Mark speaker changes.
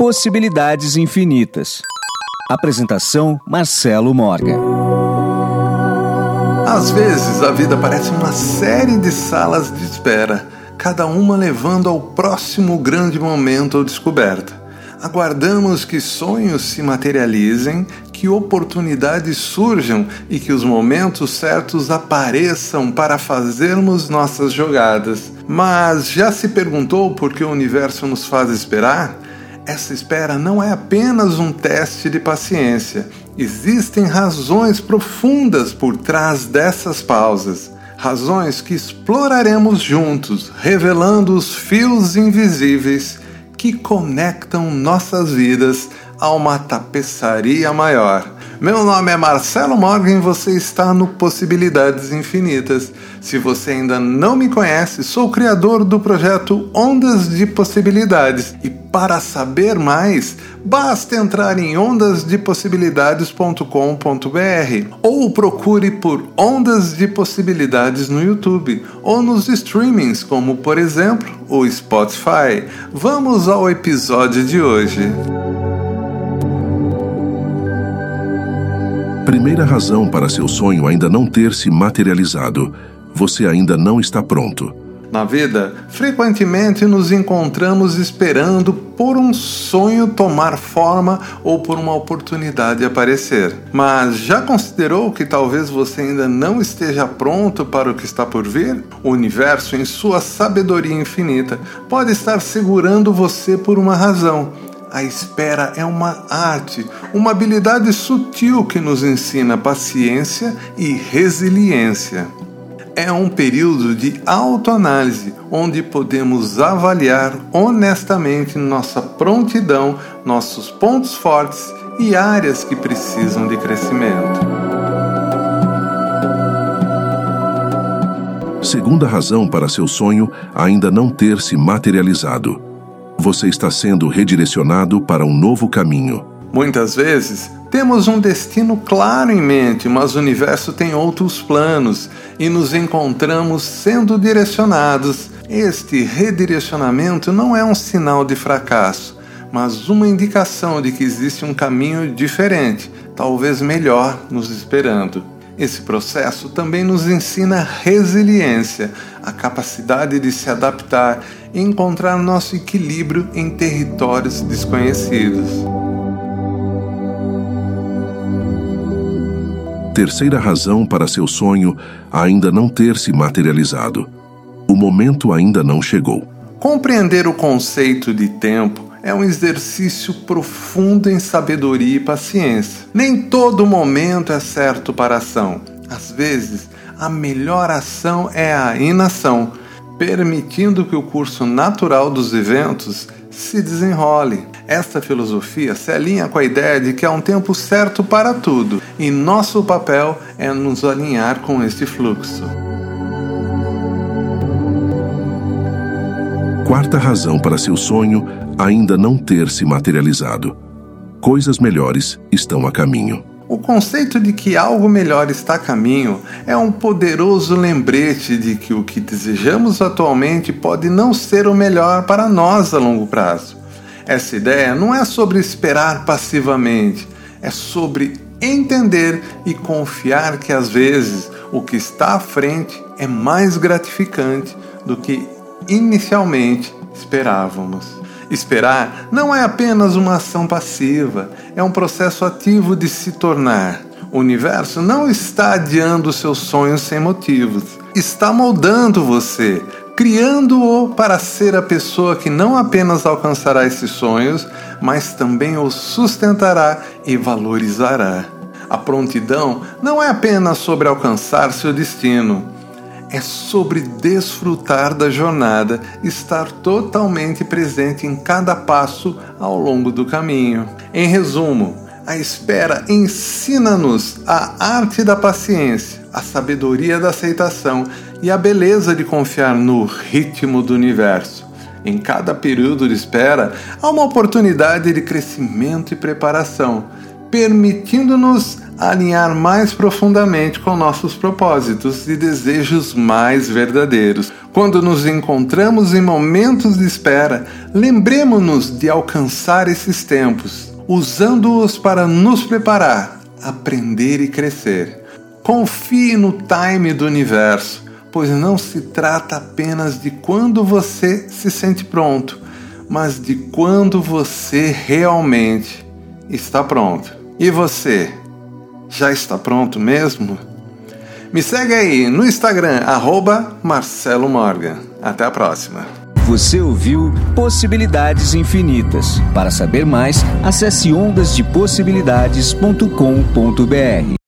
Speaker 1: Possibilidades Infinitas. Apresentação Marcelo Morgan.
Speaker 2: Às vezes a vida parece uma série de salas de espera, cada uma levando ao próximo grande momento ou descoberta. Aguardamos que sonhos se materializem, que oportunidades surjam e que os momentos certos apareçam para fazermos nossas jogadas. Mas já se perguntou por que o universo nos faz esperar? Essa espera não é apenas um teste de paciência. Existem razões profundas por trás dessas pausas razões que exploraremos juntos, revelando os fios invisíveis que conectam nossas vidas a uma tapeçaria maior. Meu nome é Marcelo Morgan e você está no Possibilidades Infinitas. Se você ainda não me conhece, sou o criador do projeto Ondas de Possibilidades e para saber mais, basta entrar em ondasdepossibilidades.com.br ou procure por Ondas de Possibilidades no YouTube ou nos streamings, como por exemplo o Spotify. Vamos ao episódio de hoje.
Speaker 3: Primeira razão para seu sonho ainda não ter se materializado: você ainda não está pronto.
Speaker 2: Na vida, frequentemente nos encontramos esperando por um sonho tomar forma ou por uma oportunidade aparecer. Mas já considerou que talvez você ainda não esteja pronto para o que está por vir? O universo, em sua sabedoria infinita, pode estar segurando você por uma razão. A espera é uma arte, uma habilidade sutil que nos ensina paciência e resiliência é um período de autoanálise onde podemos avaliar honestamente nossa prontidão, nossos pontos fortes e áreas que precisam de crescimento.
Speaker 3: Segunda razão para seu sonho ainda não ter se materializado. Você está sendo redirecionado para um novo caminho.
Speaker 2: Muitas vezes temos um destino claro em mente, mas o universo tem outros planos e nos encontramos sendo direcionados. Este redirecionamento não é um sinal de fracasso, mas uma indicação de que existe um caminho diferente, talvez melhor, nos esperando. Esse processo também nos ensina resiliência, a capacidade de se adaptar e encontrar nosso equilíbrio em territórios desconhecidos.
Speaker 3: terceira razão para seu sonho ainda não ter se materializado. O momento ainda não chegou.
Speaker 2: Compreender o conceito de tempo é um exercício profundo em sabedoria e paciência. Nem todo momento é certo para a ação. Às vezes, a melhor ação é a inação, permitindo que o curso natural dos eventos se desenrole. Esta filosofia se alinha com a ideia de que há um tempo certo para tudo e nosso papel é nos alinhar com este fluxo.
Speaker 3: Quarta razão para seu sonho ainda não ter se materializado: coisas melhores estão a caminho.
Speaker 2: O conceito de que algo melhor está a caminho é um poderoso lembrete de que o que desejamos atualmente pode não ser o melhor para nós a longo prazo. Essa ideia não é sobre esperar passivamente, é sobre entender e confiar que às vezes o que está à frente é mais gratificante do que inicialmente esperávamos. Esperar não é apenas uma ação passiva, é um processo ativo de se tornar. O universo não está adiando seus sonhos sem motivos, está moldando você, criando-o para ser a pessoa que não apenas alcançará esses sonhos, mas também os sustentará e valorizará. A prontidão não é apenas sobre alcançar seu destino, é sobre desfrutar da jornada, estar totalmente presente em cada passo ao longo do caminho. Em resumo, a espera ensina-nos a arte da paciência, a sabedoria da aceitação e a beleza de confiar no ritmo do universo. Em cada período de espera, há uma oportunidade de crescimento e preparação, permitindo-nos alinhar mais profundamente com nossos propósitos e desejos mais verdadeiros. Quando nos encontramos em momentos de espera, lembremos-nos de alcançar esses tempos, usando-os para nos preparar, aprender e crescer. Confie no time do universo, pois não se trata apenas de quando você se sente pronto, mas de quando você realmente está pronto. E você? Já está pronto mesmo? Me segue aí no Instagram, arroba Marcelo Morgan. Até a próxima.
Speaker 1: Você ouviu Possibilidades Infinitas. Para saber mais, acesse ondasdepossibilidades.com.br.